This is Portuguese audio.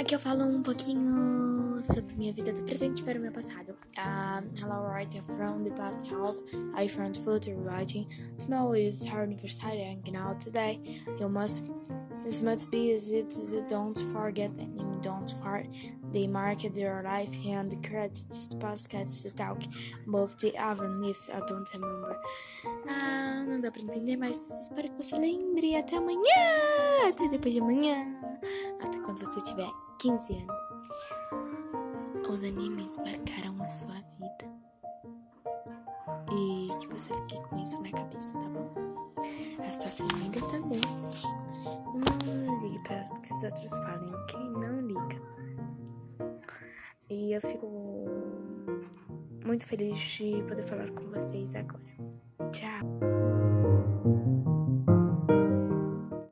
Aqui eu falo um pouquinho sobre minha vida do presente para o meu passado. Uh, hello, right from the past half. I the future writing. Tomorrow is her anniversary hanging out today. You must, this must be as it. Don't forget and don't fart. They marked your life and the credit this podcast to talk both the even if I don't remember. Ah, não dá pra entender, mas espero que você lembre. Até amanhã! Até depois de amanhã. Até quando você tiver 15 anos. Os animes marcaram a sua vida. E que você fique com isso na cabeça, tá bom? A sua família também. Não ligue para o que os outros falem, ok? Não liga. E eu fico muito feliz de poder falar com vocês agora. Tchau!